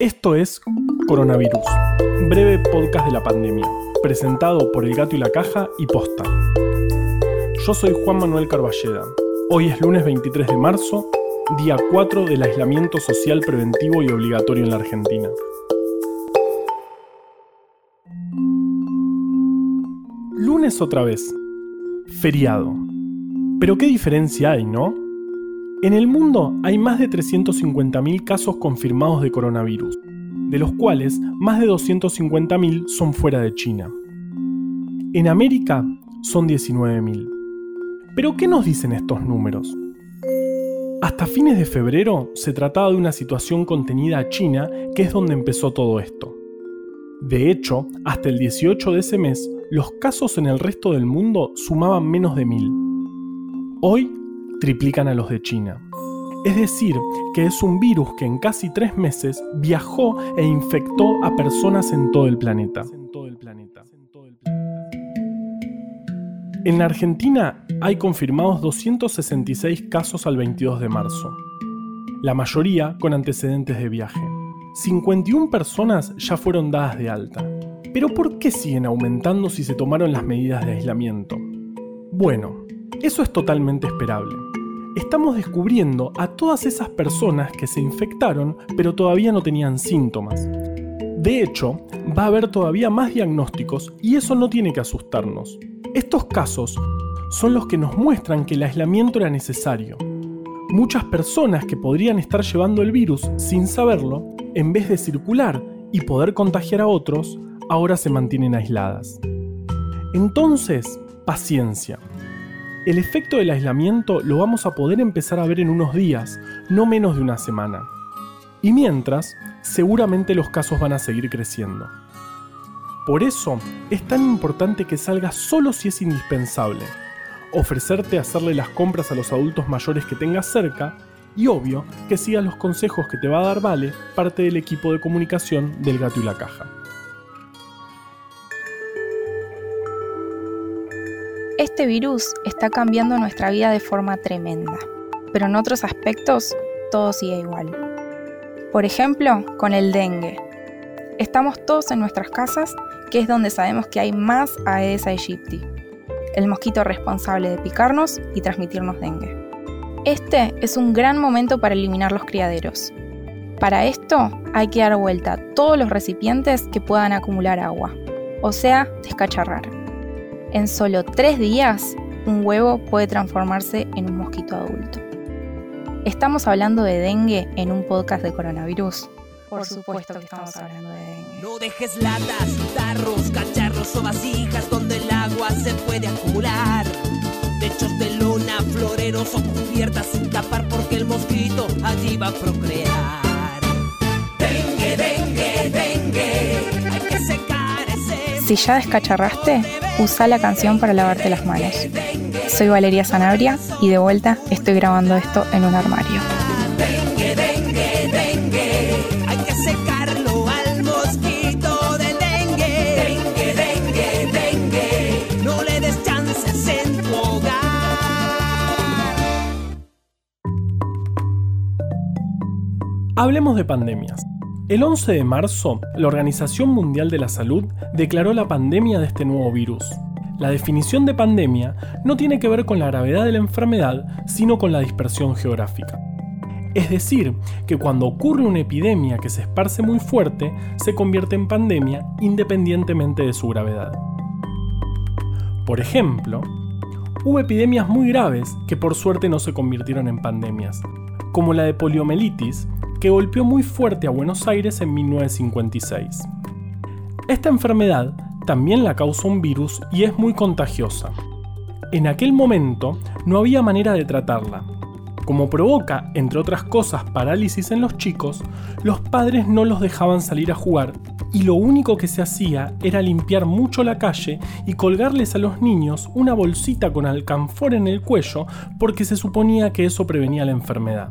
Esto es Coronavirus, breve podcast de la pandemia, presentado por El Gato y la Caja y Posta. Yo soy Juan Manuel Carballeda. Hoy es lunes 23 de marzo, día 4 del aislamiento social preventivo y obligatorio en la Argentina. Lunes otra vez. Feriado. Pero qué diferencia hay, ¿no? En el mundo hay más de 350.000 casos confirmados de coronavirus, de los cuales más de 250.000 son fuera de China. En América son 19.000. Pero ¿qué nos dicen estos números? Hasta fines de febrero se trataba de una situación contenida a China, que es donde empezó todo esto. De hecho, hasta el 18 de ese mes, los casos en el resto del mundo sumaban menos de mil. Hoy triplican a los de China. Es decir, que es un virus que en casi tres meses viajó e infectó a personas en todo el planeta. En la Argentina hay confirmados 266 casos al 22 de marzo, la mayoría con antecedentes de viaje. 51 personas ya fueron dadas de alta. Pero ¿por qué siguen aumentando si se tomaron las medidas de aislamiento? Bueno, eso es totalmente esperable. Estamos descubriendo a todas esas personas que se infectaron pero todavía no tenían síntomas. De hecho, va a haber todavía más diagnósticos y eso no tiene que asustarnos. Estos casos son los que nos muestran que el aislamiento era necesario. Muchas personas que podrían estar llevando el virus sin saberlo, en vez de circular y poder contagiar a otros, ahora se mantienen aisladas. Entonces, paciencia. El efecto del aislamiento lo vamos a poder empezar a ver en unos días, no menos de una semana. Y mientras, seguramente los casos van a seguir creciendo. Por eso, es tan importante que salgas solo si es indispensable, ofrecerte hacerle las compras a los adultos mayores que tengas cerca y obvio que sigas los consejos que te va a dar Vale, parte del equipo de comunicación del gato y la caja. Este virus está cambiando nuestra vida de forma tremenda, pero en otros aspectos todo sigue igual. Por ejemplo, con el dengue. Estamos todos en nuestras casas, que es donde sabemos que hay más Aedes aegypti, el mosquito responsable de picarnos y transmitirnos dengue. Este es un gran momento para eliminar los criaderos. Para esto hay que dar vuelta a todos los recipientes que puedan acumular agua, o sea, descacharrar. En solo tres días, un huevo puede transformarse en un mosquito adulto. ¿Estamos hablando de dengue en un podcast de coronavirus? Por supuesto que estamos hablando de dengue. No dejes latas, tarros, cacharros o vasijas donde el agua se puede acumular. Techos de lona, floreros o cubiertas sin tapar porque el mosquito allí va a procrear. Si ya descacharraste, usa la canción para lavarte las manos. Soy Valeria Sanabria y de vuelta estoy grabando esto en un armario. Hablemos de pandemias. El 11 de marzo, la Organización Mundial de la Salud declaró la pandemia de este nuevo virus. La definición de pandemia no tiene que ver con la gravedad de la enfermedad, sino con la dispersión geográfica. Es decir, que cuando ocurre una epidemia que se esparce muy fuerte, se convierte en pandemia independientemente de su gravedad. Por ejemplo, hubo epidemias muy graves que por suerte no se convirtieron en pandemias, como la de poliomielitis, que golpeó muy fuerte a Buenos Aires en 1956. Esta enfermedad también la causa un virus y es muy contagiosa. En aquel momento no había manera de tratarla. Como provoca, entre otras cosas, parálisis en los chicos, los padres no los dejaban salir a jugar y lo único que se hacía era limpiar mucho la calle y colgarles a los niños una bolsita con alcanfor en el cuello porque se suponía que eso prevenía la enfermedad.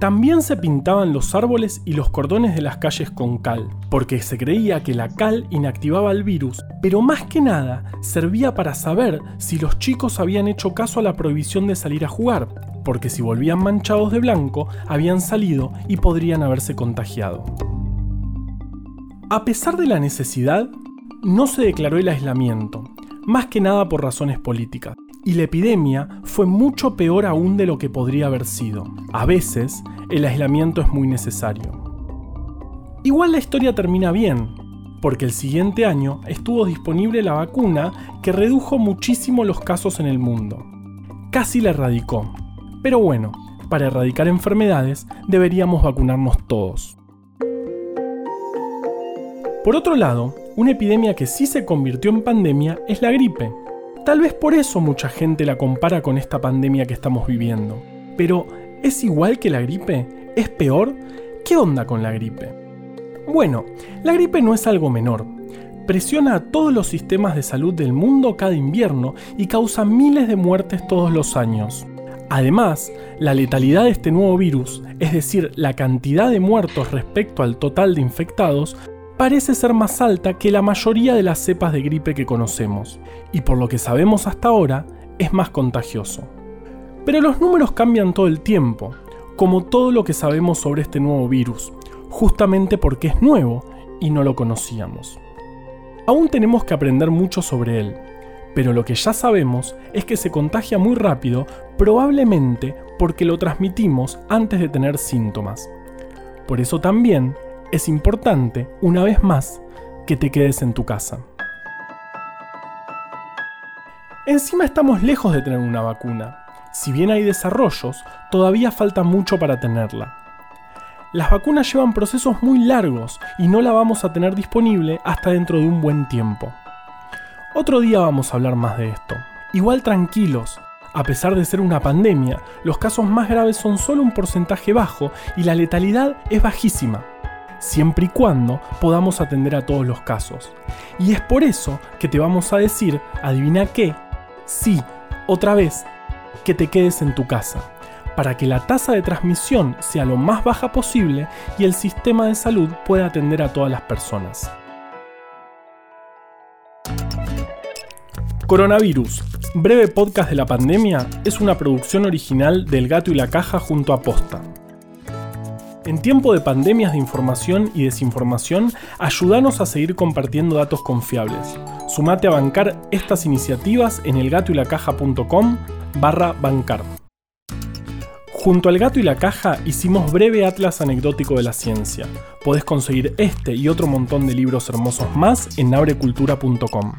También se pintaban los árboles y los cordones de las calles con cal, porque se creía que la cal inactivaba el virus, pero más que nada servía para saber si los chicos habían hecho caso a la prohibición de salir a jugar, porque si volvían manchados de blanco, habían salido y podrían haberse contagiado. A pesar de la necesidad, no se declaró el aislamiento, más que nada por razones políticas. Y la epidemia fue mucho peor aún de lo que podría haber sido. A veces, el aislamiento es muy necesario. Igual la historia termina bien, porque el siguiente año estuvo disponible la vacuna que redujo muchísimo los casos en el mundo. Casi la erradicó. Pero bueno, para erradicar enfermedades deberíamos vacunarnos todos. Por otro lado, una epidemia que sí se convirtió en pandemia es la gripe. Tal vez por eso mucha gente la compara con esta pandemia que estamos viviendo. Pero, ¿es igual que la gripe? ¿Es peor? ¿Qué onda con la gripe? Bueno, la gripe no es algo menor. Presiona a todos los sistemas de salud del mundo cada invierno y causa miles de muertes todos los años. Además, la letalidad de este nuevo virus, es decir, la cantidad de muertos respecto al total de infectados, parece ser más alta que la mayoría de las cepas de gripe que conocemos, y por lo que sabemos hasta ahora, es más contagioso. Pero los números cambian todo el tiempo, como todo lo que sabemos sobre este nuevo virus, justamente porque es nuevo y no lo conocíamos. Aún tenemos que aprender mucho sobre él, pero lo que ya sabemos es que se contagia muy rápido, probablemente porque lo transmitimos antes de tener síntomas. Por eso también es importante, una vez más, que te quedes en tu casa. Encima estamos lejos de tener una vacuna. Si bien hay desarrollos, todavía falta mucho para tenerla. Las vacunas llevan procesos muy largos y no la vamos a tener disponible hasta dentro de un buen tiempo. Otro día vamos a hablar más de esto. Igual tranquilos, a pesar de ser una pandemia, los casos más graves son solo un porcentaje bajo y la letalidad es bajísima siempre y cuando podamos atender a todos los casos. Y es por eso que te vamos a decir, adivina qué, sí, otra vez, que te quedes en tu casa, para que la tasa de transmisión sea lo más baja posible y el sistema de salud pueda atender a todas las personas. Coronavirus, breve podcast de la pandemia, es una producción original del Gato y la Caja junto a Posta. En tiempo de pandemias de información y desinformación, ayúdanos a seguir compartiendo datos confiables. Sumate a bancar estas iniciativas en elgatoylacaja.com barra bancar. Junto al gato y la caja hicimos breve atlas anecdótico de la ciencia. Podés conseguir este y otro montón de libros hermosos más en abrecultura.com.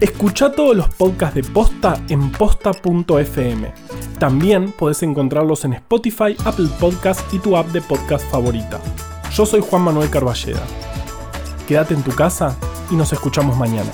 Escucha todos los podcasts de Posta en posta.fm. También puedes encontrarlos en Spotify, Apple Podcast y tu app de podcast favorita. Yo soy Juan Manuel Carballeda. Quédate en tu casa y nos escuchamos mañana.